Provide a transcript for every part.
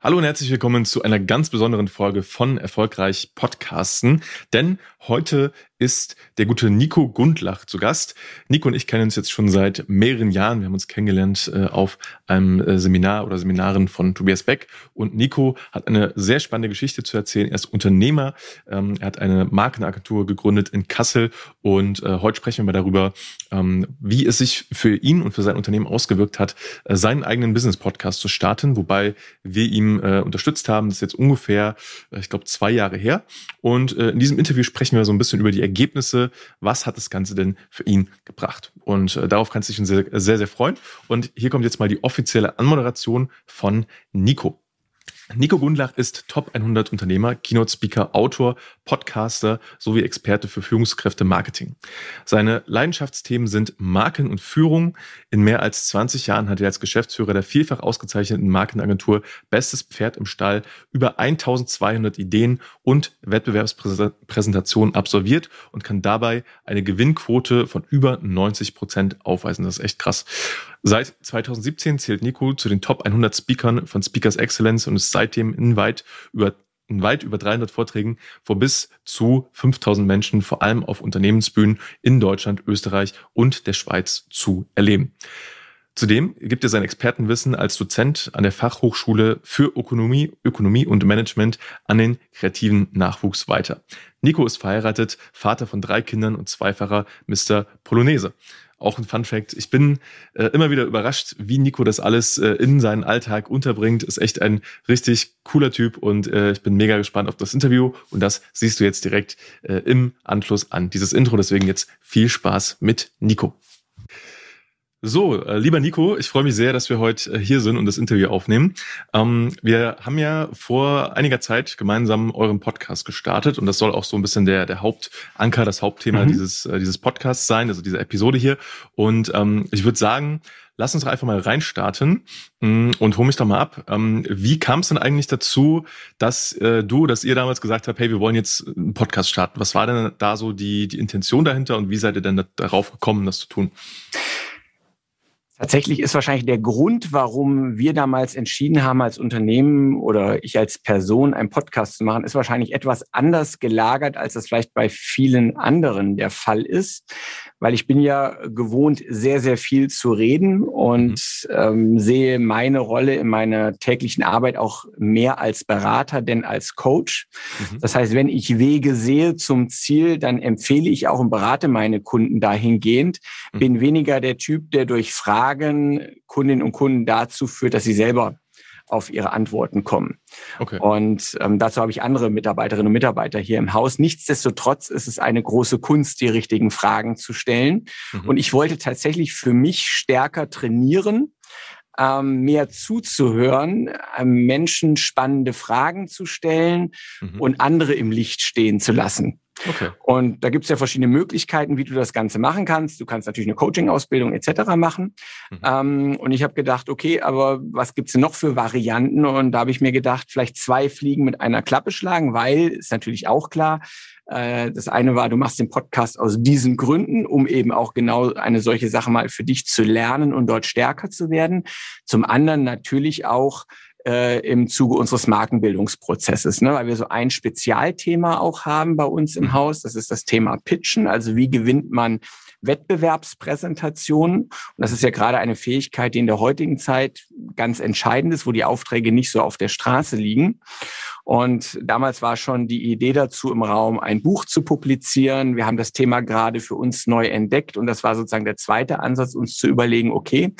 Hallo und herzlich willkommen zu einer ganz besonderen Folge von Erfolgreich Podcasten. Denn heute ist der gute Nico Gundlach zu Gast. Nico und ich kennen uns jetzt schon seit mehreren Jahren. Wir haben uns kennengelernt äh, auf einem äh, Seminar oder Seminaren von Tobias Beck. Und Nico hat eine sehr spannende Geschichte zu erzählen. Er ist Unternehmer. Ähm, er hat eine Markenagentur gegründet in Kassel. Und äh, heute sprechen wir darüber, ähm, wie es sich für ihn und für sein Unternehmen ausgewirkt hat, äh, seinen eigenen Business-Podcast zu starten. Wobei wir ihm äh, unterstützt haben. Das ist jetzt ungefähr, äh, ich glaube, zwei Jahre her. Und in diesem Interview sprechen wir so ein bisschen über die Ergebnisse. Was hat das Ganze denn für ihn gebracht? Und äh, darauf kannst du dich sehr, sehr, sehr freuen. Und hier kommt jetzt mal die offizielle Anmoderation von Nico. Nico Gundlach ist Top 100 Unternehmer, Keynote Speaker, Autor, Podcaster sowie Experte für Führungskräfte Marketing. Seine Leidenschaftsthemen sind Marken und Führung. In mehr als 20 Jahren hat er als Geschäftsführer der vielfach ausgezeichneten Markenagentur Bestes Pferd im Stall über 1200 Ideen und Wettbewerbspräsentationen absolviert und kann dabei eine Gewinnquote von über 90 Prozent aufweisen. Das ist echt krass. Seit 2017 zählt Nico zu den Top 100 Speakern von Speakers Excellence und ist seitdem in weit über in weit über 300 Vorträgen vor bis zu 5000 Menschen, vor allem auf Unternehmensbühnen in Deutschland, Österreich und der Schweiz zu erleben. Zudem gibt er sein Expertenwissen als Dozent an der Fachhochschule für Ökonomie, Ökonomie und Management an den kreativen Nachwuchs weiter. Nico ist verheiratet, Vater von drei Kindern und zweifacher Mr. Polonaise. Auch ein Fun Fact. Ich bin äh, immer wieder überrascht, wie Nico das alles äh, in seinen Alltag unterbringt. Ist echt ein richtig cooler Typ und äh, ich bin mega gespannt auf das Interview und das siehst du jetzt direkt äh, im Anschluss an dieses Intro. Deswegen jetzt viel Spaß mit Nico. So, äh, lieber Nico, ich freue mich sehr, dass wir heute äh, hier sind und das Interview aufnehmen. Ähm, wir haben ja vor einiger Zeit gemeinsam euren Podcast gestartet und das soll auch so ein bisschen der, der Hauptanker, das Hauptthema mhm. dieses, äh, dieses Podcasts sein, also diese Episode hier. Und ähm, ich würde sagen, lass uns doch einfach mal reinstarten mm, und hol mich doch mal ab. Ähm, wie kam es denn eigentlich dazu, dass äh, du, dass ihr damals gesagt habt, hey, wir wollen jetzt einen Podcast starten? Was war denn da so die, die Intention dahinter und wie seid ihr denn da, darauf gekommen, das zu tun? Tatsächlich ist wahrscheinlich der Grund, warum wir damals entschieden haben, als Unternehmen oder ich als Person einen Podcast zu machen, ist wahrscheinlich etwas anders gelagert, als das vielleicht bei vielen anderen der Fall ist weil ich bin ja gewohnt, sehr, sehr viel zu reden und mhm. ähm, sehe meine Rolle in meiner täglichen Arbeit auch mehr als Berater denn als Coach. Mhm. Das heißt, wenn ich Wege sehe zum Ziel, dann empfehle ich auch und berate meine Kunden dahingehend. Mhm. Bin weniger der Typ, der durch Fragen Kundinnen und Kunden dazu führt, dass sie selber auf ihre Antworten kommen. Okay. Und ähm, dazu habe ich andere Mitarbeiterinnen und Mitarbeiter hier im Haus. Nichtsdestotrotz ist es eine große Kunst, die richtigen Fragen zu stellen. Mhm. Und ich wollte tatsächlich für mich stärker trainieren, ähm, mehr zuzuhören, ähm, Menschen spannende Fragen zu stellen mhm. und andere im Licht stehen zu lassen. Okay. Und da gibt es ja verschiedene Möglichkeiten, wie du das Ganze machen kannst. Du kannst natürlich eine Coaching-Ausbildung etc. machen. Mhm. Ähm, und ich habe gedacht, okay, aber was gibt's denn noch für Varianten? Und da habe ich mir gedacht, vielleicht zwei Fliegen mit einer Klappe schlagen, weil ist natürlich auch klar, äh, das eine war, du machst den Podcast aus diesen Gründen, um eben auch genau eine solche Sache mal für dich zu lernen und dort stärker zu werden. Zum anderen natürlich auch, äh, im Zuge unseres Markenbildungsprozesses, ne? weil wir so ein Spezialthema auch haben bei uns im mhm. Haus. Das ist das Thema Pitchen. Also wie gewinnt man Wettbewerbspräsentationen? Und das ist ja gerade eine Fähigkeit, die in der heutigen Zeit ganz entscheidend ist, wo die Aufträge nicht so auf der Straße liegen. Und damals war schon die Idee dazu im Raum, ein Buch zu publizieren. Wir haben das Thema gerade für uns neu entdeckt und das war sozusagen der zweite Ansatz, uns zu überlegen, okay,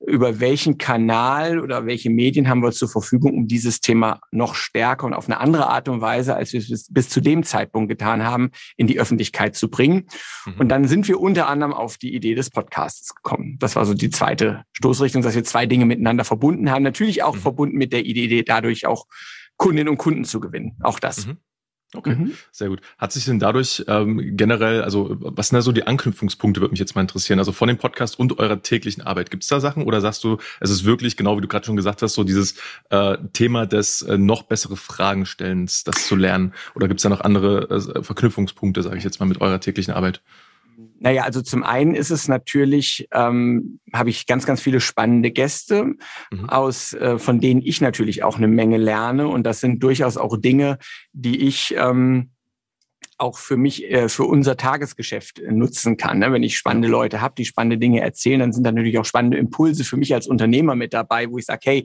über welchen Kanal oder welche Medien haben wir zur Verfügung, um dieses Thema noch stärker und auf eine andere Art und Weise, als wir es bis, bis zu dem Zeitpunkt getan haben, in die Öffentlichkeit zu bringen. Mhm. Und dann sind wir unter anderem auf die Idee des Podcasts gekommen. Das war so die zweite Stoßrichtung, dass wir zwei Dinge miteinander verbunden haben. Natürlich auch mhm. verbunden mit der Idee, dadurch auch Kundinnen und Kunden zu gewinnen. Auch das. Mhm. Okay, mhm. sehr gut. Hat sich denn dadurch ähm, generell, also was sind da so die Anknüpfungspunkte, würde mich jetzt mal interessieren, also von dem Podcast und eurer täglichen Arbeit. Gibt es da Sachen oder sagst du, es ist wirklich, genau wie du gerade schon gesagt hast, so dieses äh, Thema des äh, noch bessere Fragen stellens, das zu lernen? Oder gibt es da noch andere äh, Verknüpfungspunkte, sage ich jetzt mal, mit eurer täglichen Arbeit? Naja, also zum einen ist es natürlich, ähm, habe ich ganz, ganz viele spannende Gäste, mhm. aus, äh, von denen ich natürlich auch eine Menge lerne. Und das sind durchaus auch Dinge, die ich ähm, auch für mich, äh, für unser Tagesgeschäft nutzen kann. Ne? Wenn ich spannende Leute habe, die spannende Dinge erzählen, dann sind da natürlich auch spannende Impulse für mich als Unternehmer mit dabei, wo ich sage, hey,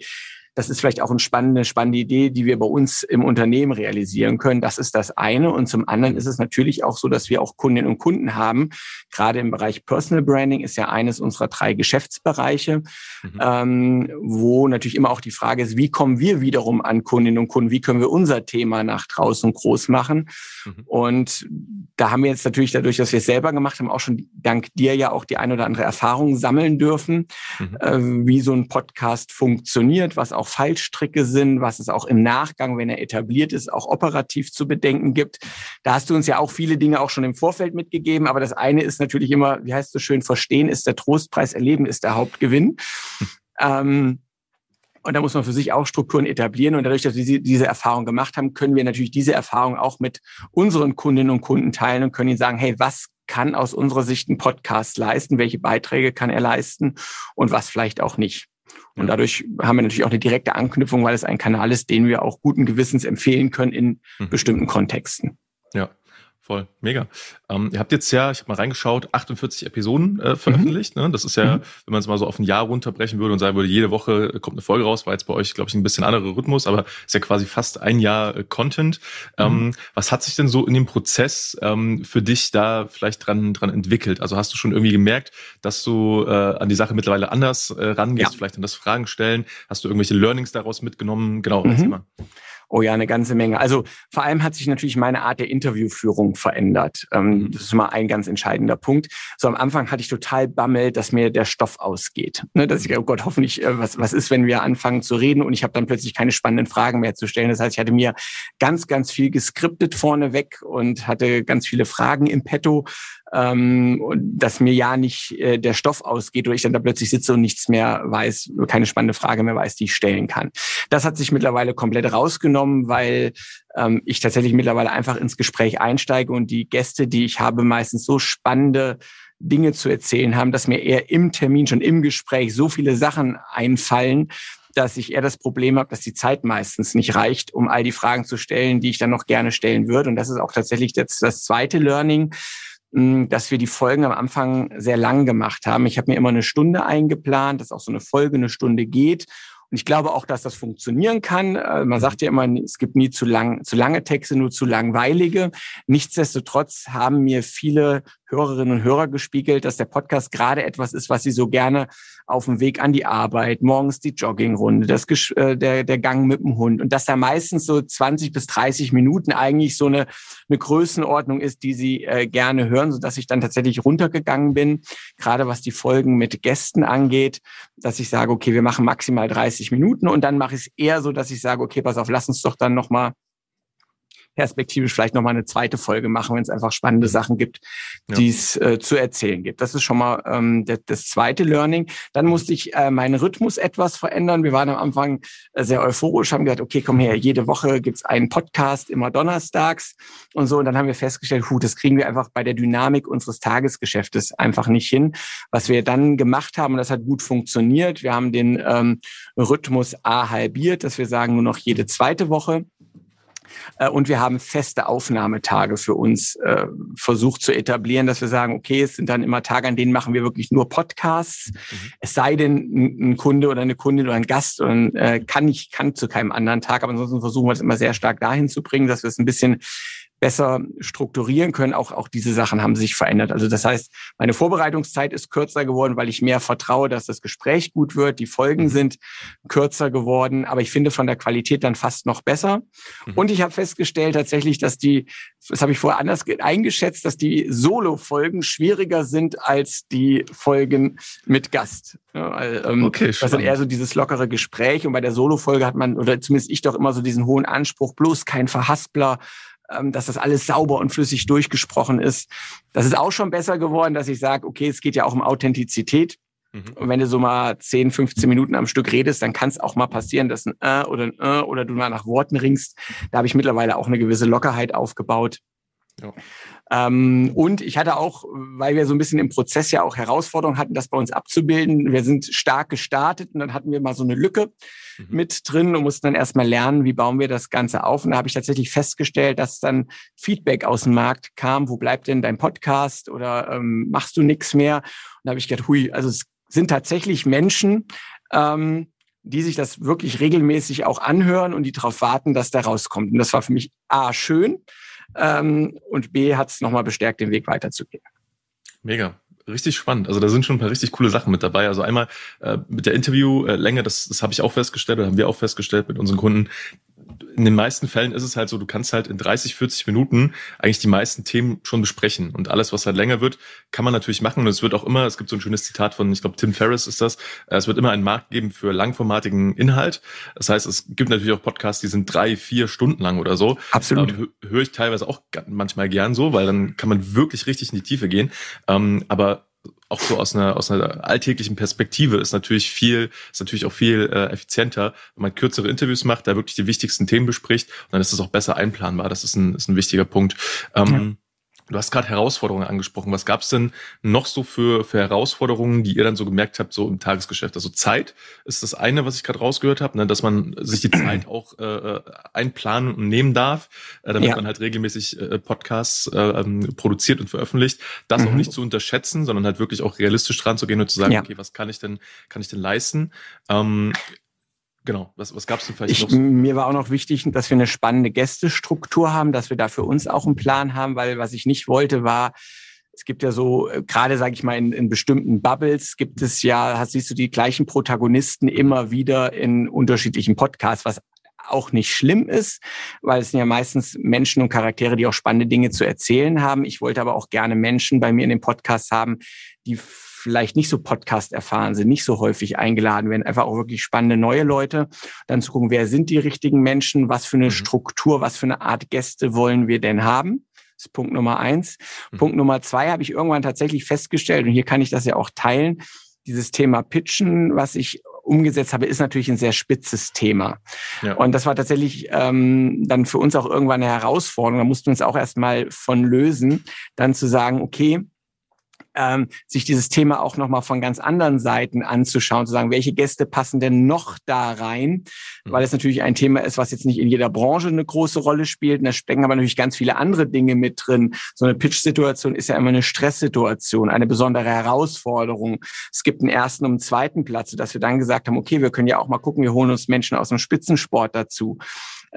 das ist vielleicht auch eine spannende, spannende Idee, die wir bei uns im Unternehmen realisieren können. Das ist das eine. Und zum anderen ist es natürlich auch so, dass wir auch Kundinnen und Kunden haben. Gerade im Bereich Personal Branding ist ja eines unserer drei Geschäftsbereiche, mhm. ähm, wo natürlich immer auch die Frage ist, wie kommen wir wiederum an Kundinnen und Kunden? Wie können wir unser Thema nach draußen groß machen? Mhm. Und da haben wir jetzt natürlich dadurch, dass wir es selber gemacht haben, auch schon dank dir ja auch die ein oder andere Erfahrung sammeln dürfen, mhm. äh, wie so ein Podcast funktioniert, was auch Fallstricke sind, was es auch im Nachgang, wenn er etabliert ist, auch operativ zu bedenken gibt. Da hast du uns ja auch viele Dinge auch schon im Vorfeld mitgegeben, aber das eine ist natürlich immer, wie heißt es so schön, verstehen ist der Trostpreis, erleben ist der Hauptgewinn. ähm, und da muss man für sich auch Strukturen etablieren. Und dadurch, dass wir diese Erfahrung gemacht haben, können wir natürlich diese Erfahrung auch mit unseren Kundinnen und Kunden teilen und können ihnen sagen, hey, was kann aus unserer Sicht ein Podcast leisten? Welche Beiträge kann er leisten? Und was vielleicht auch nicht? Und dadurch haben wir natürlich auch eine direkte Anknüpfung, weil es ein Kanal ist, den wir auch guten Gewissens empfehlen können in mhm. bestimmten Kontexten. Ja, voll, mega. Ähm, ihr habt jetzt ja, ich habe mal reingeschaut, 48 Episoden äh, veröffentlicht. Mhm. Ne? Das ist ja, mhm. wenn man es mal so auf ein Jahr runterbrechen würde und sagen würde, jede Woche kommt eine Folge raus, war jetzt bei euch, glaube ich, ein bisschen anderer Rhythmus, aber ist ja quasi fast ein Jahr äh, Content. Mhm. Ähm, was hat sich denn so in dem Prozess ähm, für dich da vielleicht dran, dran entwickelt? Also hast du schon irgendwie gemerkt, dass du äh, an die Sache mittlerweile anders äh, rangehst, ja. vielleicht an das Fragen stellen? Hast du irgendwelche Learnings daraus mitgenommen? Genau, mhm. mal. Oh ja, eine ganze Menge. Also vor allem hat sich natürlich meine Art der Interviewführung verändert. Ähm, mhm. Das ist immer ein ganz entscheidender Punkt. So am Anfang hatte ich total Bammel, dass mir der Stoff ausgeht. Ne, dass ich, oh Gott, hoffentlich, äh, was, was ist, wenn wir anfangen zu reden und ich habe dann plötzlich keine spannenden Fragen mehr zu stellen. Das heißt, ich hatte mir ganz, ganz viel geskriptet vorneweg und hatte ganz viele Fragen im Petto, ähm, dass mir ja nicht äh, der Stoff ausgeht oder ich dann da plötzlich sitze und nichts mehr weiß, keine spannende Frage mehr weiß, die ich stellen kann. Das hat sich mittlerweile komplett rausgenommen, weil ähm, ich tatsächlich mittlerweile einfach ins Gespräch einsteige und die Gäste, die ich habe, meistens so spannende Dinge zu erzählen haben, dass mir eher im Termin, schon im Gespräch so viele Sachen einfallen, dass ich eher das Problem habe, dass die Zeit meistens nicht reicht, um all die Fragen zu stellen, die ich dann noch gerne stellen würde. Und das ist auch tatsächlich das, das zweite Learning, dass wir die Folgen am Anfang sehr lang gemacht haben. Ich habe mir immer eine Stunde eingeplant, dass auch so eine Folge eine Stunde geht. Und ich glaube auch, dass das funktionieren kann. Äh, man sagt ja immer, es gibt nie zu lang, zu lange Texte, nur zu langweilige. Nichtsdestotrotz haben mir viele Hörerinnen und Hörer gespiegelt, dass der Podcast gerade etwas ist, was sie so gerne auf dem Weg an die Arbeit, morgens die Joggingrunde, das, äh, der, der Gang mit dem Hund und dass da meistens so 20 bis 30 Minuten eigentlich so eine, eine Größenordnung ist, die sie äh, gerne hören, so dass ich dann tatsächlich runtergegangen bin, gerade was die Folgen mit Gästen angeht, dass ich sage, okay, wir machen maximal 30 Minuten und dann mache ich es eher so, dass ich sage, okay, pass auf, lass uns doch dann nochmal perspektivisch vielleicht nochmal eine zweite Folge machen, wenn es einfach spannende mhm. Sachen gibt, ja. die es äh, zu erzählen gibt. Das ist schon mal ähm, das, das zweite Learning. Dann musste ich äh, meinen Rhythmus etwas verändern. Wir waren am Anfang äh, sehr euphorisch, haben gesagt, okay, komm her, jede Woche gibt's einen Podcast, immer donnerstags und so. Und dann haben wir festgestellt, hu, das kriegen wir einfach bei der Dynamik unseres Tagesgeschäftes einfach nicht hin. Was wir dann gemacht haben, und das hat gut funktioniert, wir haben den ähm, Rhythmus A halbiert, dass wir sagen, nur noch jede zweite Woche. Äh, und wir haben feste Aufnahmetage für uns äh, versucht zu etablieren, dass wir sagen, okay, es sind dann immer Tage, an denen machen wir wirklich nur Podcasts. Mhm. Es sei denn, ein Kunde oder eine Kundin oder ein Gast und, äh, kann nicht, kann zu keinem anderen Tag, aber ansonsten versuchen wir es immer sehr stark dahin zu bringen, dass wir es ein bisschen besser strukturieren können. Auch, auch diese Sachen haben sich verändert. Also das heißt, meine Vorbereitungszeit ist kürzer geworden, weil ich mehr vertraue, dass das Gespräch gut wird. Die Folgen mhm. sind kürzer geworden, aber ich finde von der Qualität dann fast noch besser. Mhm. Und ich habe festgestellt tatsächlich, dass die, das habe ich vorher anders eingeschätzt, dass die Solo-Folgen schwieriger sind als die Folgen mit Gast. Ja, ähm, okay, das ist eher so dieses lockere Gespräch und bei der Solo-Folge hat man, oder zumindest ich doch immer so diesen hohen Anspruch, bloß kein Verhaspler, dass das alles sauber und flüssig durchgesprochen ist. Das ist auch schon besser geworden, dass ich sage, okay, es geht ja auch um Authentizität. Mhm. Und wenn du so mal 10, 15 Minuten am Stück redest, dann kann es auch mal passieren, dass ein äh oder ein äh oder du mal nach Worten ringst. Da habe ich mittlerweile auch eine gewisse Lockerheit aufgebaut. Ja. Ähm, und ich hatte auch, weil wir so ein bisschen im Prozess ja auch Herausforderungen hatten, das bei uns abzubilden. Wir sind stark gestartet und dann hatten wir mal so eine Lücke mhm. mit drin und mussten dann erstmal lernen, wie bauen wir das Ganze auf. Und da habe ich tatsächlich festgestellt, dass dann Feedback aus dem Markt kam, wo bleibt denn dein Podcast oder ähm, machst du nichts mehr? Und da habe ich gedacht, hui, also es sind tatsächlich Menschen, ähm, die sich das wirklich regelmäßig auch anhören und die darauf warten, dass der rauskommt. Und das war für mich A, schön ähm, und B, hat es nochmal bestärkt, den Weg weiterzugehen. Mega. Richtig spannend. Also da sind schon ein paar richtig coole Sachen mit dabei. Also einmal äh, mit der Interviewlänge, das, das habe ich auch festgestellt oder haben wir auch festgestellt mit unseren Kunden, in den meisten Fällen ist es halt so, du kannst halt in 30, 40 Minuten eigentlich die meisten Themen schon besprechen. Und alles, was halt länger wird, kann man natürlich machen. Und es wird auch immer, es gibt so ein schönes Zitat von, ich glaube, Tim Ferriss ist das, äh, es wird immer einen Markt geben für langformatigen Inhalt. Das heißt, es gibt natürlich auch Podcasts, die sind drei, vier Stunden lang oder so. Absolut. Ähm, Höre ich teilweise auch manchmal gern so, weil dann kann man wirklich richtig in die Tiefe gehen. Ähm, aber auch so aus einer, aus einer alltäglichen Perspektive ist natürlich viel, ist natürlich auch viel äh, effizienter, wenn man kürzere Interviews macht, da wirklich die wichtigsten Themen bespricht und dann ist es auch besser einplanbar. Das ist ein, ist ein wichtiger Punkt. Ähm, ja. Du hast gerade Herausforderungen angesprochen. Was gab es denn noch so für, für Herausforderungen, die ihr dann so gemerkt habt, so im Tagesgeschäft? Also Zeit ist das eine, was ich gerade rausgehört habe, ne, dass man sich die Zeit auch äh, äh, einplanen und nehmen darf, äh, damit ja. man halt regelmäßig äh, Podcasts äh, ähm, produziert und veröffentlicht. Das mhm. auch nicht zu unterschätzen, sondern halt wirklich auch realistisch dran zu gehen und zu sagen, ja. okay, was kann ich denn, kann ich denn leisten? Ähm, Genau, was, was gab es denn vielleicht ich, noch? Mir war auch noch wichtig, dass wir eine spannende Gästestruktur haben, dass wir da für uns auch einen Plan haben, weil was ich nicht wollte, war, es gibt ja so, äh, gerade sage ich mal, in, in bestimmten Bubbles gibt es ja, hast, siehst du die gleichen Protagonisten immer wieder in unterschiedlichen Podcasts, was auch nicht schlimm ist, weil es sind ja meistens Menschen und Charaktere, die auch spannende Dinge zu erzählen haben. Ich wollte aber auch gerne Menschen bei mir in dem Podcast haben, die vielleicht nicht so Podcast erfahren sind, nicht so häufig eingeladen werden, einfach auch wirklich spannende neue Leute, dann zu gucken, wer sind die richtigen Menschen, was für eine mhm. Struktur, was für eine Art Gäste wollen wir denn haben. Das ist Punkt Nummer eins. Mhm. Punkt Nummer zwei habe ich irgendwann tatsächlich festgestellt, und hier kann ich das ja auch teilen, dieses Thema Pitchen, was ich umgesetzt habe, ist natürlich ein sehr spitzes Thema. Ja. Und das war tatsächlich ähm, dann für uns auch irgendwann eine Herausforderung. Da mussten wir uns auch erstmal von lösen, dann zu sagen, okay, ähm, sich dieses Thema auch nochmal von ganz anderen Seiten anzuschauen, zu sagen, welche Gäste passen denn noch da rein, mhm. weil es natürlich ein Thema ist, was jetzt nicht in jeder Branche eine große Rolle spielt. Und da stecken aber natürlich ganz viele andere Dinge mit drin. So eine Pitch-Situation ist ja immer eine Stresssituation, eine besondere Herausforderung. Es gibt einen ersten und einen zweiten Platz, dass wir dann gesagt haben, okay, wir können ja auch mal gucken, wir holen uns Menschen aus dem Spitzensport dazu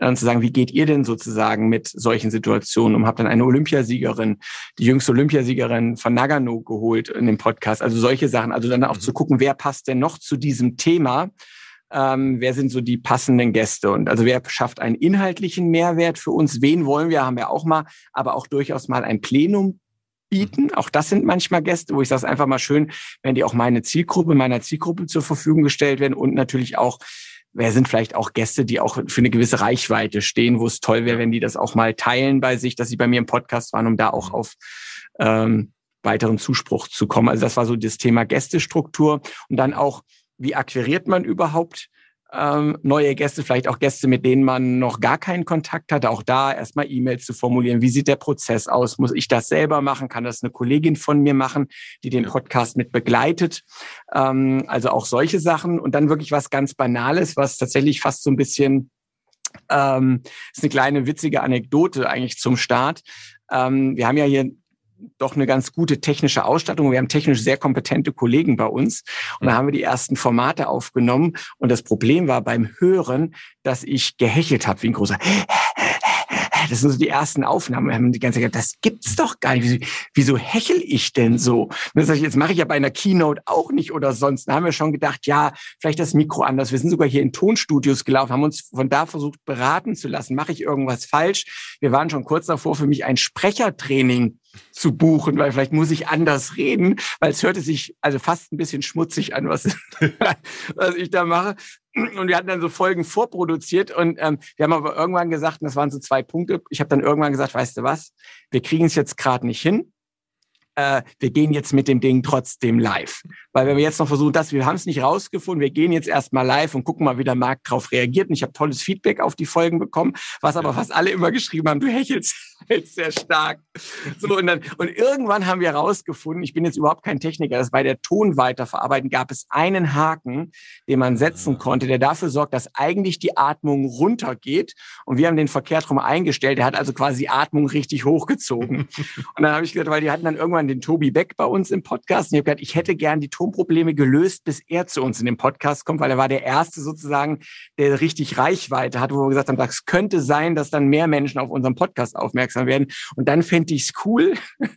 und zu sagen, wie geht ihr denn sozusagen mit solchen Situationen? Und habe dann eine Olympiasiegerin, die jüngste Olympiasiegerin von Nagano geholt in dem Podcast. Also solche Sachen. Also dann auch mhm. zu gucken, wer passt denn noch zu diesem Thema? Ähm, wer sind so die passenden Gäste? Und also wer schafft einen inhaltlichen Mehrwert für uns? Wen wollen wir? Haben wir auch mal, aber auch durchaus mal ein Plenum bieten. Auch das sind manchmal Gäste, wo ich sage, einfach mal schön, wenn die auch meine Zielgruppe, meiner Zielgruppe zur Verfügung gestellt werden und natürlich auch wer sind vielleicht auch Gäste, die auch für eine gewisse Reichweite stehen, wo es toll wäre, wenn die das auch mal teilen bei sich, dass sie bei mir im Podcast waren, um da auch mhm. auf ähm, weiteren Zuspruch zu kommen. Also das war so das Thema Gästestruktur und dann auch, wie akquiriert man überhaupt ähm, neue Gäste, vielleicht auch Gäste, mit denen man noch gar keinen Kontakt hatte, auch da erstmal E-Mails zu formulieren. Wie sieht der Prozess aus? Muss ich das selber machen? Kann das eine Kollegin von mir machen, die den Podcast mit begleitet? Ähm, also auch solche Sachen und dann wirklich was ganz Banales, was tatsächlich fast so ein bisschen ähm, ist eine kleine witzige Anekdote eigentlich zum Start. Ähm, wir haben ja hier doch eine ganz gute technische Ausstattung. Wir haben technisch sehr kompetente Kollegen bei uns. Und da mhm. haben wir die ersten Formate aufgenommen. Und das Problem war beim Hören, dass ich gehechelt habe wie ein großer das sind so die ersten Aufnahmen. Wir haben die ganze Zeit das gibt's doch gar nicht. Wieso, wieso hechel ich denn so? Und ich, jetzt mache ich ja bei einer Keynote auch nicht oder sonst. Da haben wir schon gedacht, ja, vielleicht das Mikro anders. Wir sind sogar hier in Tonstudios gelaufen, haben uns von da versucht beraten zu lassen. Mache ich irgendwas falsch? Wir waren schon kurz davor, für mich ein Sprechertraining zu buchen, weil vielleicht muss ich anders reden, weil es hörte sich also fast ein bisschen schmutzig an, was, was ich da mache. Und wir hatten dann so Folgen vorproduziert und ähm, wir haben aber irgendwann gesagt, und das waren so zwei Punkte, ich habe dann irgendwann gesagt, weißt du was, wir kriegen es jetzt gerade nicht hin, äh, wir gehen jetzt mit dem Ding trotzdem live. Weil wenn wir jetzt noch versuchen, das, wir haben es nicht rausgefunden, wir gehen jetzt erstmal live und gucken mal, wie der Markt drauf reagiert. Und ich habe tolles Feedback auf die Folgen bekommen, was aber fast alle immer geschrieben haben, du hechelst sehr stark. So, und, dann, und irgendwann haben wir herausgefunden, ich bin jetzt überhaupt kein Techniker, dass bei der Tonweiterverarbeitung gab es einen Haken, den man setzen konnte, der dafür sorgt, dass eigentlich die Atmung runtergeht. Und wir haben den verkehrt rum eingestellt. Der hat also quasi die Atmung richtig hochgezogen. und dann habe ich gesagt, weil die hatten dann irgendwann den Tobi Beck bei uns im Podcast. Und ich habe gesagt, ich hätte gern die Tonprobleme gelöst, bis er zu uns in den Podcast kommt, weil er war der Erste sozusagen, der richtig Reichweite hat, wo wir gesagt haben, das könnte sein, dass dann mehr Menschen auf unserem Podcast aufmerksam werden. Und dann fände ich es cool,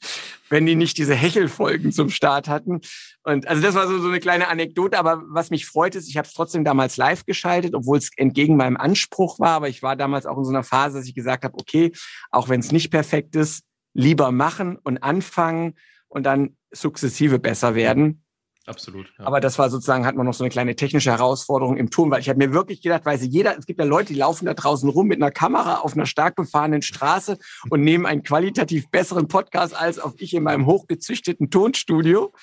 wenn die nicht diese Hechelfolgen zum Start hatten. Und also das war so, so eine kleine Anekdote. Aber was mich freut, ist, ich habe es trotzdem damals live geschaltet, obwohl es entgegen meinem Anspruch war. Aber ich war damals auch in so einer Phase, dass ich gesagt habe, okay, auch wenn es nicht perfekt ist, lieber machen und anfangen und dann sukzessive besser werden. Absolut. Ja. Aber das war sozusagen, hat man noch so eine kleine technische Herausforderung im Ton, weil ich habe mir wirklich gedacht, weil sie jeder, es gibt ja Leute, die laufen da draußen rum mit einer Kamera auf einer stark befahrenen Straße und nehmen einen qualitativ besseren Podcast als auf ich in meinem hochgezüchteten Tonstudio.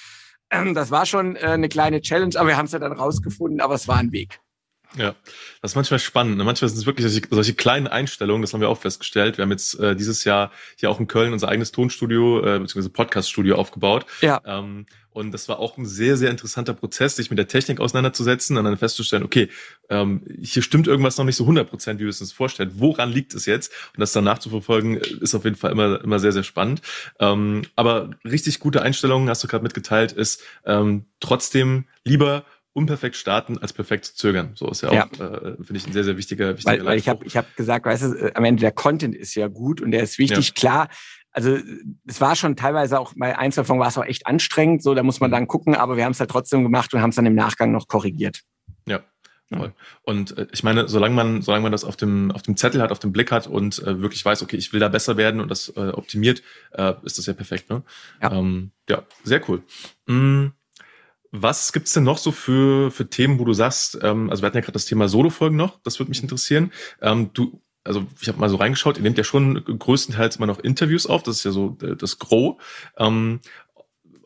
Ähm, das war schon äh, eine kleine Challenge, aber wir haben es ja dann rausgefunden, aber es war ein Weg. Ja, das ist manchmal spannend. Ne? Manchmal sind es wirklich solche, solche, kleinen Einstellungen, das haben wir auch festgestellt. Wir haben jetzt äh, dieses Jahr hier auch in Köln unser eigenes Tonstudio äh, bzw. Podcaststudio aufgebaut. Ja. Ähm, und das war auch ein sehr, sehr interessanter Prozess, sich mit der Technik auseinanderzusetzen und dann festzustellen, okay, ähm, hier stimmt irgendwas noch nicht so 100 Prozent, wie wir es uns vorstellen. Woran liegt es jetzt? Und das dann nachzuverfolgen, ist auf jeden Fall immer, immer sehr, sehr spannend. Ähm, aber richtig gute Einstellungen, hast du gerade mitgeteilt, ist ähm, trotzdem lieber unperfekt starten als perfekt zögern. So ist ja, ja. auch, äh, finde ich, ein sehr, sehr wichtiger, wichtiger Weil, weil ich habe ich hab gesagt, weißt du, äh, am Ende der Content ist ja gut und der ist wichtig. Ja. Klar, also es war schon teilweise auch bei Einzelfolgen war es auch echt anstrengend, so da muss man mhm. dann gucken, aber wir haben es halt trotzdem gemacht und haben es dann im Nachgang noch korrigiert. Ja. Voll. Und äh, ich meine, solange man, solange man das auf dem, auf dem Zettel hat, auf dem Blick hat und äh, wirklich weiß, okay, ich will da besser werden und das äh, optimiert, äh, ist das ja perfekt. Ne? Ja. Ähm, ja, sehr cool. Mhm. Was gibt's denn noch so für, für Themen, wo du sagst, ähm, also wir hatten ja gerade das Thema Solo-Folgen noch, das würde mich interessieren. Ähm, du, also ich habe mal so reingeschaut, ihr nehmt ja schon größtenteils immer noch Interviews auf, das ist ja so äh, das Gros. Ähm,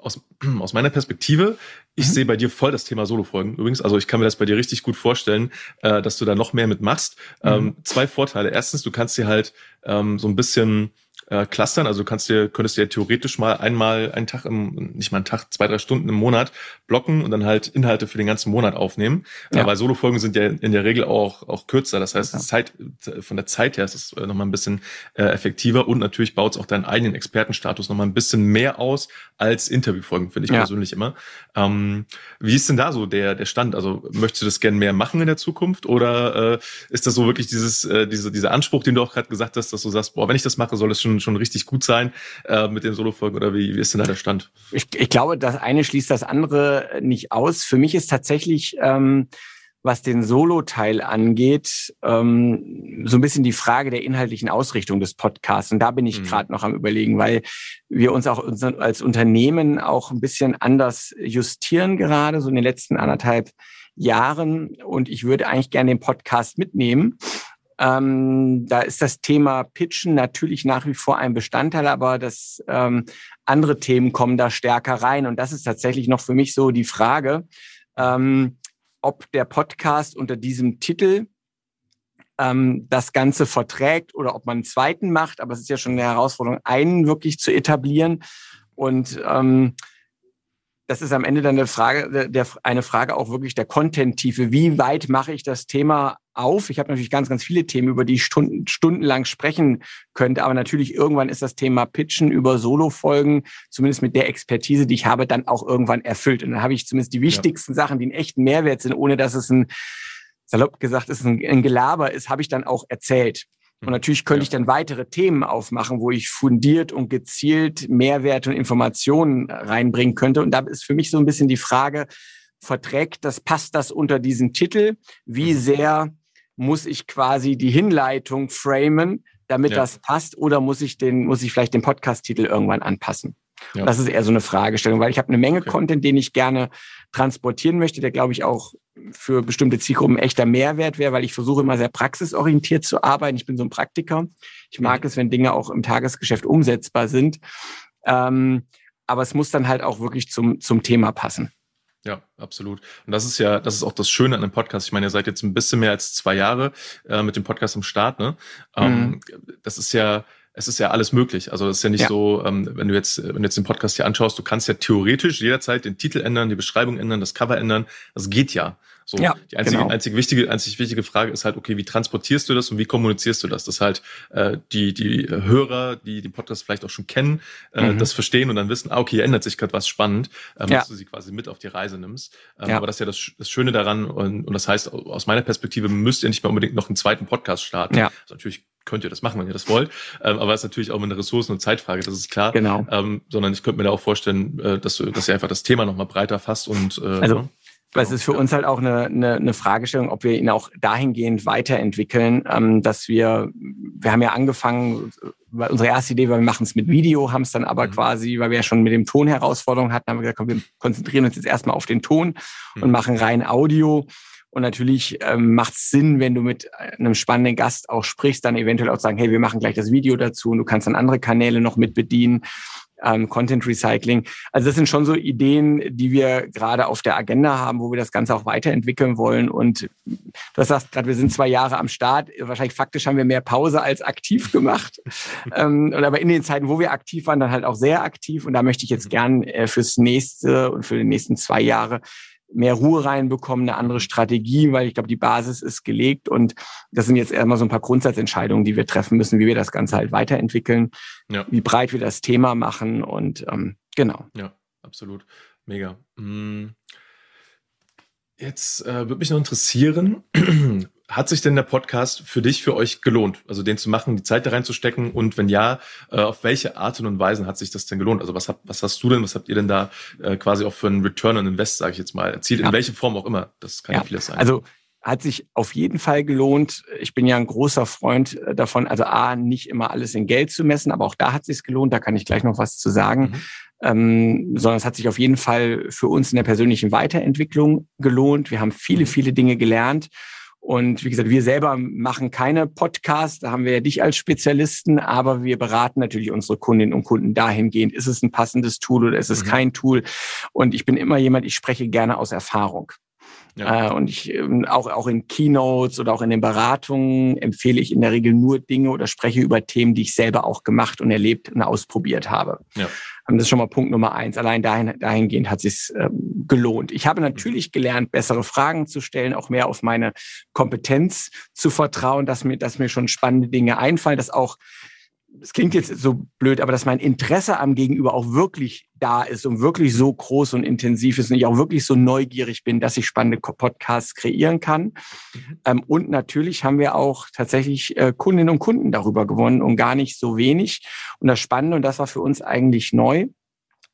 aus, aus meiner Perspektive, ich mhm. sehe bei dir voll das Thema Solo-Folgen übrigens. Also ich kann mir das bei dir richtig gut vorstellen, äh, dass du da noch mehr mitmachst. Mhm. Ähm, zwei Vorteile. Erstens, du kannst dir halt ähm, so ein bisschen äh, clustern. Also du kannst dir, könntest dir theoretisch mal einmal einen Tag im, nicht mal einen Tag, zwei, drei Stunden im Monat blocken und dann halt Inhalte für den ganzen Monat aufnehmen. Ja. weil Solo-Folgen sind ja in der Regel auch, auch kürzer. Das heißt, ja. Zeit, von der Zeit her ist es äh, nochmal ein bisschen äh, effektiver und natürlich baut es auch deinen eigenen Expertenstatus nochmal ein bisschen mehr aus als Interviewfolgen, finde ich ja. persönlich immer. Ähm, wie ist denn da so der, der Stand? Also möchtest du das gerne mehr machen in der Zukunft oder äh, ist das so wirklich dieses, äh, diese, dieser Anspruch, den du auch gerade gesagt hast, dass du sagst, boah, wenn ich das mache, soll es schon, schon richtig gut sein äh, mit den Solo-Folgen oder wie, wie ist denn da der Stand? Ich, ich glaube, das eine schließt das andere nicht aus. Für mich ist tatsächlich ähm, was den Solo-Teil angeht, ähm, so ein bisschen die Frage der inhaltlichen Ausrichtung des Podcasts. Und da bin ich mhm. gerade noch am Überlegen, weil wir uns auch als Unternehmen auch ein bisschen anders justieren gerade, so in den letzten anderthalb Jahren. Und ich würde eigentlich gerne den Podcast mitnehmen. Ähm, da ist das Thema Pitchen natürlich nach wie vor ein Bestandteil, aber das ähm, andere Themen kommen da stärker rein. Und das ist tatsächlich noch für mich so die Frage. Ähm, ob der Podcast unter diesem Titel ähm, das Ganze verträgt oder ob man einen zweiten macht. Aber es ist ja schon eine Herausforderung, einen wirklich zu etablieren. Und ähm, das ist am Ende dann eine Frage, der, eine Frage auch wirklich der Content-Tiefe. Wie weit mache ich das Thema auf? Ich habe natürlich ganz, ganz viele Themen, über die ich stunden, stundenlang sprechen könnte, aber natürlich irgendwann ist das Thema Pitchen über Solo-Folgen, zumindest mit der Expertise, die ich habe, dann auch irgendwann erfüllt. Und dann habe ich zumindest die wichtigsten ja. Sachen, die einen echten Mehrwert sind, ohne dass es ein, salopp gesagt, ist ein, ein Gelaber ist, habe ich dann auch erzählt. Und hm. natürlich könnte ja. ich dann weitere Themen aufmachen, wo ich fundiert und gezielt Mehrwerte und Informationen reinbringen könnte. Und da ist für mich so ein bisschen die Frage, verträgt das, passt das unter diesen Titel? Wie mhm. sehr muss ich quasi die Hinleitung framen, damit ja. das passt? Oder muss ich den, muss ich vielleicht den Podcast-Titel irgendwann anpassen? Ja. Das ist eher so eine Fragestellung, weil ich habe eine Menge okay. Content, den ich gerne transportieren möchte, der glaube ich auch für bestimmte Zielgruppen echter Mehrwert wäre, weil ich versuche immer sehr praxisorientiert zu arbeiten. Ich bin so ein Praktiker. Ich mag mhm. es, wenn Dinge auch im Tagesgeschäft umsetzbar sind. Ähm, aber es muss dann halt auch wirklich zum, zum Thema passen. Ja, absolut. Und das ist ja, das ist auch das Schöne an dem Podcast. Ich meine, ihr seid jetzt ein bisschen mehr als zwei Jahre äh, mit dem Podcast am Start. Ne? Ähm, mhm. Das ist ja, es ist ja alles möglich. Also es ist ja nicht ja. so, ähm, wenn du jetzt, wenn du jetzt den Podcast hier anschaust, du kannst ja theoretisch jederzeit den Titel ändern, die Beschreibung ändern, das Cover ändern. Das geht ja. So, ja, die einzige, genau. einzige wichtige, einzig wichtige Frage ist halt, okay, wie transportierst du das und wie kommunizierst du das? Dass halt äh, die, die Hörer, die den Podcast vielleicht auch schon kennen, äh, mhm. das verstehen und dann wissen, ah, okay, hier ändert sich gerade was spannend, ähm, ja. dass du sie quasi mit auf die Reise nimmst. Ähm, ja. Aber das ist ja das, das Schöne daran und, und das heißt, aus meiner Perspektive müsst ihr nicht mal unbedingt noch einen zweiten Podcast starten. Ja. Also natürlich könnt ihr das machen, wenn ihr das wollt. Ähm, aber es ist natürlich auch eine Ressourcen- und Zeitfrage, das ist klar. Genau. Ähm, sondern ich könnte mir da auch vorstellen, äh, dass, du, dass ihr einfach das Thema nochmal breiter fasst und äh, also? Weil es ist für uns halt auch eine, eine, eine Fragestellung, ob wir ihn auch dahingehend weiterentwickeln, ähm, dass wir, wir haben ja angefangen, weil unsere erste Idee war, wir machen es mit Video, haben es dann aber mhm. quasi, weil wir ja schon mit dem Ton Herausforderungen hatten, haben wir gesagt, komm, wir konzentrieren uns jetzt erstmal auf den Ton mhm. und machen rein Audio. Und natürlich ähm, macht es Sinn, wenn du mit einem spannenden Gast auch sprichst, dann eventuell auch sagen, hey, wir machen gleich das Video dazu und du kannst dann andere Kanäle noch mit bedienen ähm, Content Recycling. Also das sind schon so Ideen, die wir gerade auf der Agenda haben, wo wir das Ganze auch weiterentwickeln wollen. Und du sagst gerade, wir sind zwei Jahre am Start. Wahrscheinlich faktisch haben wir mehr Pause als aktiv gemacht. ähm, aber in den Zeiten, wo wir aktiv waren, dann halt auch sehr aktiv. Und da möchte ich jetzt gern äh, fürs nächste und für die nächsten zwei Jahre mehr Ruhe reinbekommen, eine andere Strategie, weil ich glaube, die Basis ist gelegt und das sind jetzt erstmal so ein paar Grundsatzentscheidungen, die wir treffen müssen, wie wir das Ganze halt weiterentwickeln, ja. wie breit wir das Thema machen und ähm, genau. Ja, absolut. Mega. Mm. Jetzt äh, würde mich noch interessieren, hat sich denn der Podcast für dich, für euch gelohnt? Also den zu machen, die Zeit da reinzustecken und wenn ja, äh, auf welche Arten und Weisen hat sich das denn gelohnt? Also was, habt, was hast du denn, was habt ihr denn da äh, quasi auch für einen Return on Invest, sage ich jetzt mal, erzielt? In ja. welche Form auch immer? Das kann ja, ja vieles sein. Also hat sich auf jeden Fall gelohnt. Ich bin ja ein großer Freund äh, davon, also A, nicht immer alles in Geld zu messen, aber auch da hat sich gelohnt, da kann ich gleich noch was zu sagen. Mhm. Ähm, sondern es hat sich auf jeden Fall für uns in der persönlichen Weiterentwicklung gelohnt. Wir haben viele, mhm. viele Dinge gelernt und wie gesagt, wir selber machen keine Podcasts, da haben wir ja dich als Spezialisten, aber wir beraten natürlich unsere Kundinnen und Kunden dahingehend, ist es ein passendes Tool oder ist es mhm. kein Tool? Und ich bin immer jemand, ich spreche gerne aus Erfahrung. Ja. Äh, und ich ähm, auch, auch in Keynotes oder auch in den Beratungen empfehle ich in der Regel nur Dinge oder spreche über Themen, die ich selber auch gemacht und erlebt und ausprobiert habe. Ja. Ähm, das ist schon mal Punkt Nummer eins. Allein dahin, dahingehend hat es sich ähm, gelohnt. Ich habe natürlich gelernt, bessere Fragen zu stellen, auch mehr auf meine Kompetenz zu vertrauen, dass mir, dass mir schon spannende Dinge einfallen, dass auch es klingt jetzt so blöd, aber dass mein Interesse am Gegenüber auch wirklich da ist und wirklich so groß und intensiv ist und ich auch wirklich so neugierig bin, dass ich spannende Podcasts kreieren kann. Mhm. Ähm, und natürlich haben wir auch tatsächlich äh, Kundinnen und Kunden darüber gewonnen und gar nicht so wenig. Und das Spannende, und das war für uns eigentlich neu,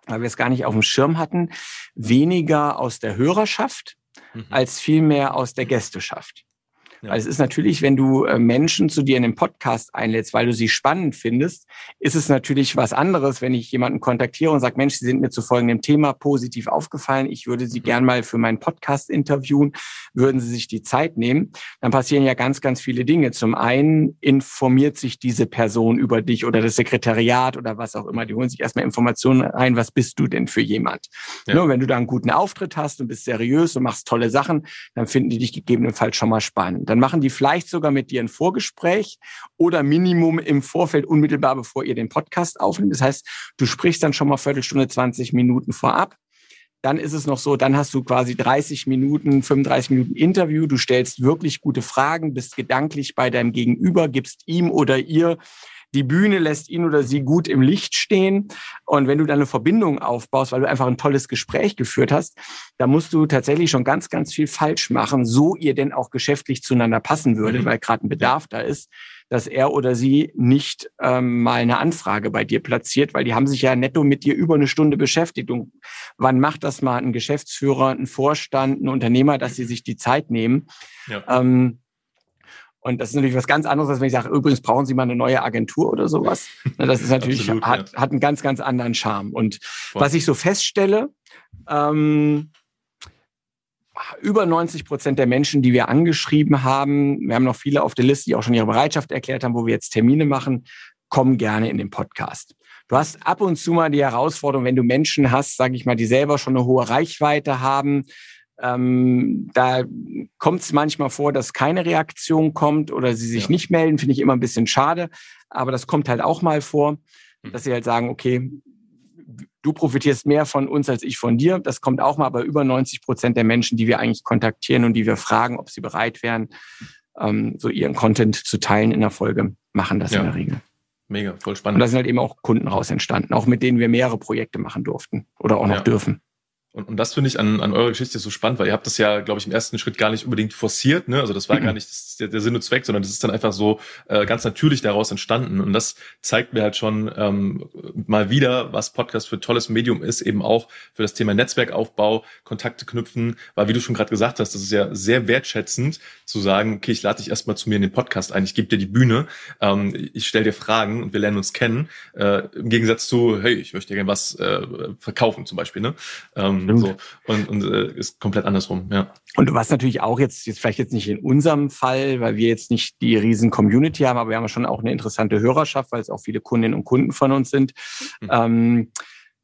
weil wir es gar nicht auf dem Schirm hatten, weniger aus der Hörerschaft mhm. als vielmehr aus der Gästeschaft. Ja. Weil es ist natürlich, wenn du äh, Menschen zu dir in den Podcast einlädst, weil du sie spannend findest, ist es natürlich was anderes, wenn ich jemanden kontaktiere und sage, Mensch, Sie sind mir zu folgendem Thema positiv aufgefallen. Ich würde Sie mhm. gern mal für meinen Podcast interviewen. Würden Sie sich die Zeit nehmen? Dann passieren ja ganz, ganz viele Dinge. Zum einen informiert sich diese Person über dich oder das Sekretariat oder was auch immer. Die holen sich erstmal Informationen ein. Was bist du denn für jemand? Ja. Nur wenn du da einen guten Auftritt hast und bist seriös und machst tolle Sachen, dann finden die dich gegebenenfalls schon mal spannend. Dann machen die vielleicht sogar mit dir ein Vorgespräch oder Minimum im Vorfeld unmittelbar, bevor ihr den Podcast aufnimmt. Das heißt, du sprichst dann schon mal Viertelstunde, 20 Minuten vorab. Dann ist es noch so, dann hast du quasi 30 Minuten, 35 Minuten Interview. Du stellst wirklich gute Fragen, bist gedanklich bei deinem Gegenüber, gibst ihm oder ihr die Bühne lässt ihn oder sie gut im Licht stehen. Und wenn du dann eine Verbindung aufbaust, weil du einfach ein tolles Gespräch geführt hast, da musst du tatsächlich schon ganz, ganz viel falsch machen, so ihr denn auch geschäftlich zueinander passen würdet, mhm. weil gerade ein Bedarf da ist, dass er oder sie nicht ähm, mal eine Anfrage bei dir platziert, weil die haben sich ja netto mit dir über eine Stunde beschäftigt. Und wann macht das mal ein Geschäftsführer, ein Vorstand, ein Unternehmer, dass sie sich die Zeit nehmen? Ja. Ähm, und das ist natürlich was ganz anderes, als wenn ich sage, übrigens brauchen Sie mal eine neue Agentur oder sowas. Das ist natürlich, Absolut, hat, ja. hat einen ganz, ganz anderen Charme. Und Voll. was ich so feststelle, ähm, über 90 Prozent der Menschen, die wir angeschrieben haben, wir haben noch viele auf der Liste, die auch schon ihre Bereitschaft erklärt haben, wo wir jetzt Termine machen, kommen gerne in den Podcast. Du hast ab und zu mal die Herausforderung, wenn du Menschen hast, sage ich mal, die selber schon eine hohe Reichweite haben, Ähm, da kommt es manchmal vor, dass keine Reaktion kommt oder sie sich ja. nicht melden, finde ich immer ein bisschen schade. Aber das kommt halt auch mal vor, hm. dass sie halt sagen, okay, du profitierst mehr von uns als ich von dir. Das kommt auch mal bei über 90 Prozent der Menschen, die wir eigentlich kontaktieren und die wir fragen, ob sie bereit wären, ähm, so ihren Content zu teilen in der Folge, machen das ja. in der Regel. Mega, voll spannend. Und da sind halt eben auch Kunden raus entstanden, auch mit denen wir mehrere Projekte machen durften oder auch noch ja. dürfen. Und, und das finde ich an, an eurer Geschichte so spannend, weil ihr habt das ja, glaube ich, im ersten Schritt gar nicht unbedingt forciert. Ne? Also das war mhm. gar nicht das, der, der Sinn und Zweck, sondern das ist dann einfach so äh, ganz natürlich daraus entstanden. Und das zeigt mir halt schon ähm, mal wieder, was Podcast für tolles Medium ist, eben auch für das Thema Netzwerkaufbau, Kontakte knüpfen. Weil wie du schon gerade gesagt hast, das ist ja sehr wertschätzend zu sagen, okay, ich lade dich erstmal zu mir in den Podcast ein, ich gebe dir die Bühne, ähm, ich stelle dir Fragen und wir lernen uns kennen. Äh, Im Gegensatz zu, hey, ich möchte dir gerne was äh, verkaufen zum Beispiel. Ne? Ähm, so. Und, und äh, ist komplett andersrum, ja. Und warst natürlich auch jetzt, jetzt vielleicht jetzt nicht in unserem Fall, weil wir jetzt nicht die riesen Community haben, aber wir haben schon auch eine interessante Hörerschaft, weil es auch viele Kundinnen und Kunden von uns sind. Mhm. Ähm,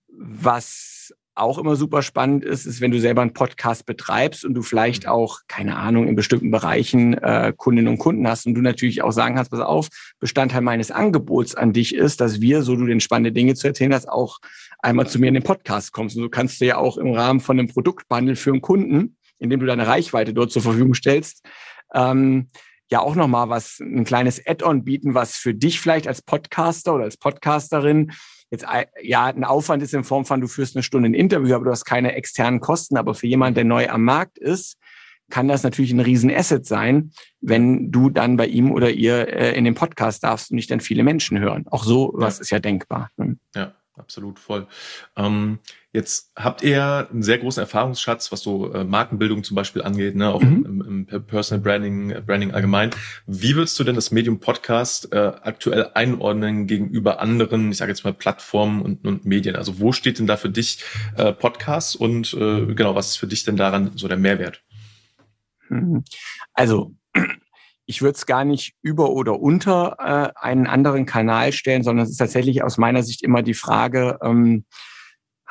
was auch immer super spannend ist, ist, wenn du selber einen Podcast betreibst und du vielleicht mhm. auch, keine Ahnung, in bestimmten Bereichen äh, Kundinnen und Kunden hast und du natürlich auch sagen kannst, pass auf, Bestandteil meines Angebots an dich ist, dass wir, so du den spannende Dinge zu erzählen hast, auch einmal zu mir in den Podcast kommst. Und so kannst du ja auch im Rahmen von einem Produktbundle für einen Kunden, indem du deine Reichweite dort zur Verfügung stellst, ähm, ja auch nochmal was, ein kleines Add-on bieten, was für dich vielleicht als Podcaster oder als Podcasterin jetzt ja ein Aufwand ist in Form von, du führst eine Stunde ein Interview, aber du hast keine externen Kosten. Aber für jemanden, der neu am Markt ist, kann das natürlich ein Riesenasset sein, wenn du dann bei ihm oder ihr äh, in dem Podcast darfst und nicht dann viele Menschen hören. Auch so was ja. ist ja denkbar. Ne? Ja absolut voll. Ähm, jetzt habt ihr einen sehr großen Erfahrungsschatz, was so äh, Markenbildung zum Beispiel angeht, ne, auch mhm. im, im, Personal Branding, Branding allgemein. Wie würdest du denn das Medium Podcast äh, aktuell einordnen gegenüber anderen, ich sage jetzt mal Plattformen und, und Medien? Also wo steht denn da für dich äh, Podcast und äh, genau, was ist für dich denn daran so der Mehrwert? Mhm. Also ich würde es gar nicht über oder unter äh, einen anderen Kanal stellen, sondern es ist tatsächlich aus meiner Sicht immer die Frage, ähm,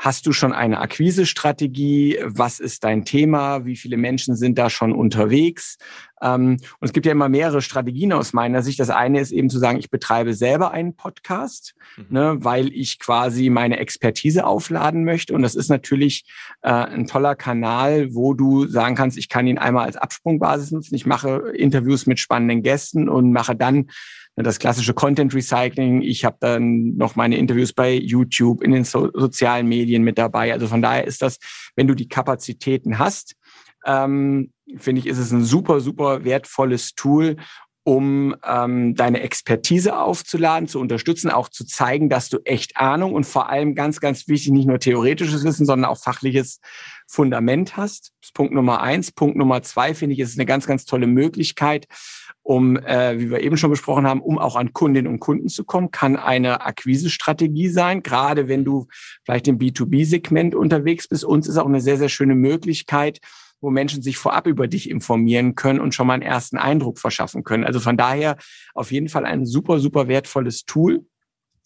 Hast du schon eine Akquisestrategie? Was ist dein Thema? Wie viele Menschen sind da schon unterwegs? Ähm, und es gibt ja immer mehrere Strategien aus meiner Sicht. Das eine ist eben zu sagen, ich betreibe selber einen Podcast, mhm. ne, weil ich quasi meine Expertise aufladen möchte. Und das ist natürlich äh, ein toller Kanal, wo du sagen kannst, ich kann ihn einmal als Absprungbasis nutzen. Ich mache Interviews mit spannenden Gästen und mache dann das klassische Content Recycling. Ich habe dann noch meine Interviews bei YouTube, in den so sozialen Medien mit dabei. Also von daher ist das, wenn du die Kapazitäten hast, ähm, finde ich, ist es ein super, super wertvolles Tool, um ähm, deine Expertise aufzuladen, zu unterstützen, auch zu zeigen, dass du echt Ahnung und vor allem ganz, ganz wichtig, nicht nur theoretisches Wissen, sondern auch fachliches Fundament hast. Punkt Nummer eins. Punkt Nummer zwei finde ich, ist eine ganz, ganz tolle Möglichkeit, um, äh, wie wir eben schon besprochen haben, um auch an Kundinnen und Kunden zu kommen, kann eine Akquisestrategie sein. Gerade wenn du vielleicht im B2B-Segment unterwegs bist. Uns ist auch eine sehr, sehr schöne Möglichkeit, wo Menschen sich vorab über dich informieren können und schon mal einen ersten Eindruck verschaffen können. Also von daher auf jeden Fall ein super, super wertvolles Tool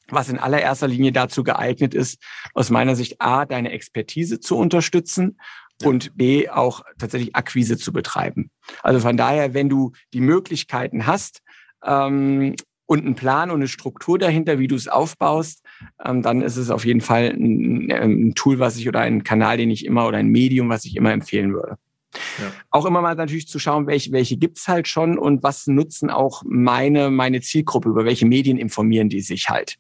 was in allererster Linie dazu geeignet ist, aus meiner Sicht A, deine Expertise zu unterstützen und B, auch tatsächlich Akquise zu betreiben. Also von daher, wenn du die Möglichkeiten hast ähm, und einen Plan und eine Struktur dahinter, wie du es aufbaust, ähm, dann ist es auf jeden Fall ein, ein, Tool, was ich oder ein Kanal, den ich immer oder ein Medium, was ich immer empfehlen würde. Ja. Auch immer mal natürlich zu schauen, welche, welche gibt's halt schon und was nutzen auch meine, meine Zielgruppe, über welche Medien informieren die sich halt.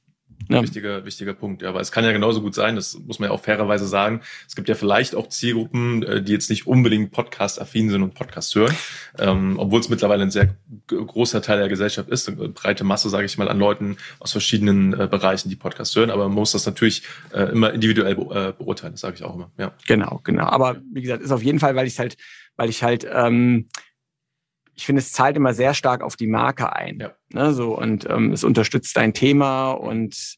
Ja. Wichtiger, wichtiger Punkt. Ja, aber es kann ja genauso gut sein, das muss man ja auch fairerweise sagen. Es gibt ja vielleicht auch Zielgruppen, äh, die jetzt nicht unbedingt Podcast-affin sind und Podcast hören, ähm, obwohl es mittlerweile ein sehr großer Teil der Gesellschaft ist, eine breite Masse, sage ich mal, an Leuten aus verschiedenen äh, Bereichen, die Podcast hören. Aber man muss das natürlich äh, immer individuell be äh, beurteilen, das sage ich auch immer. Ja. Genau, genau. Aber wie gesagt, ist auf jeden Fall, weil ich halt, weil ich halt ähm, ich finde, es zahlt immer sehr stark auf die Marke ein. Ja. Ne, so, und ähm, es unterstützt dein Thema und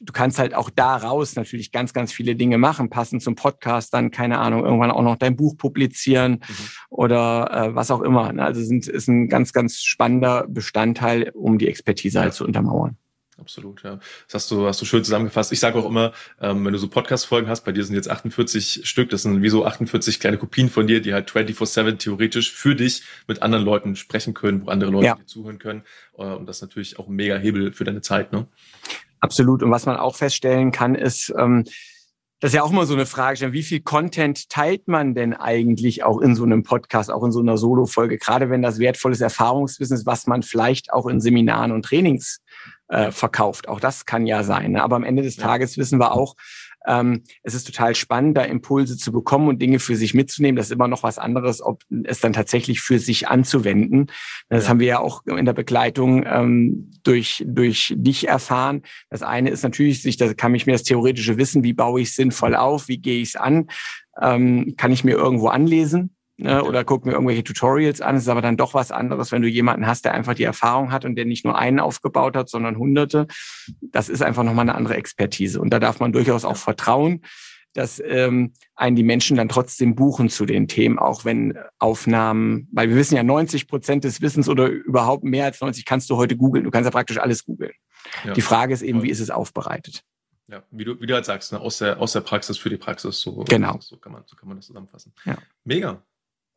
du kannst halt auch daraus natürlich ganz, ganz viele Dinge machen, passend zum Podcast, dann, keine Ahnung, irgendwann auch noch dein Buch publizieren mhm. oder äh, was auch immer. Ne? Also sind, ist ein ganz, ganz spannender Bestandteil, um die Expertise ja. halt zu untermauern. Absolut, ja. Das hast du, hast du schön zusammengefasst. Ich sage auch immer, ähm, wenn du so Podcast-Folgen hast, bei dir sind jetzt 48 Stück, das sind wie so 48 kleine Kopien von dir, die halt 24-7 theoretisch für dich mit anderen Leuten sprechen können, wo andere Leute ja. dir zuhören können. Äh, und das ist natürlich auch ein mega Hebel für deine Zeit, ne? Absolut. Und was man auch feststellen kann, ist, ähm, das ist ja auch immer so eine Frage, wie viel Content teilt man denn eigentlich auch in so einem Podcast, auch in so einer Solo-Folge, gerade wenn das wertvolles Erfahrungswissen ist, was man vielleicht auch in Seminaren und Trainings äh, verkauft. Auch das kann ja sein. Ne? Aber am Ende des Tages wissen wir auch, ähm, es ist total spannend, da Impulse zu bekommen und Dinge für sich mitzunehmen. Das ist immer noch was anderes, ob es dann tatsächlich für sich anzuwenden. Das ja. haben wir ja auch in der Begleitung ähm, durch, durch dich erfahren. Das eine ist natürlich, sich, da kann ich mir das theoretische Wissen, wie baue ich sinnvoll auf, wie gehe ich es an, ähm, kann ich mir irgendwo anlesen ne, oder guck mir irgendwelche Tutorials an. Es ist aber dann doch was anderes, wenn du jemanden hast, der einfach die Erfahrung hat und der nicht nur einen aufgebaut hat, sondern hunderte. Das ist einfach nochmal eine andere Expertise. Und da darf man durchaus auch vertrauen, dass ähm, einen die Menschen dann trotzdem buchen zu den Themen, auch wenn Aufnahmen, weil wir wissen ja, 90 Prozent des Wissens oder überhaupt mehr als 90 kannst du heute googeln. Du kannst ja praktisch alles googeln. Ja. Die Frage ist eben, wie ist es aufbereitet? Ja, wie du, wie du halt sagst, ne? aus, der, aus der Praxis für die Praxis. So, genau. So kann, man, so kann man das zusammenfassen. Ja. Mega.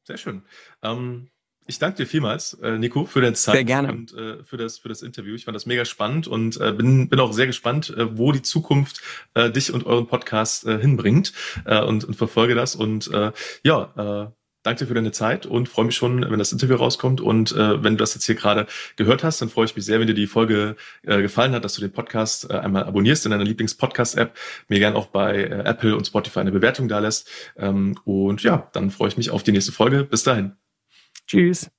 Sehr schön. Ähm, ich danke dir vielmals, äh, Nico, für deine Zeit sehr gerne. und äh, für, das, für das Interview. Ich fand das mega spannend und äh, bin, bin auch sehr gespannt, äh, wo die Zukunft äh, dich und euren Podcast äh, hinbringt äh, und, und verfolge das. Und äh, ja, äh, danke dir für deine Zeit und freue mich schon, wenn das Interview rauskommt. Und äh, wenn du das jetzt hier gerade gehört hast, dann freue ich mich sehr, wenn dir die Folge äh, gefallen hat, dass du den Podcast äh, einmal abonnierst in deiner Lieblings-Podcast-App, mir gern auch bei äh, Apple und Spotify eine Bewertung da lässt. Ähm, und ja, dann freue ich mich auf die nächste Folge. Bis dahin. Tschüss.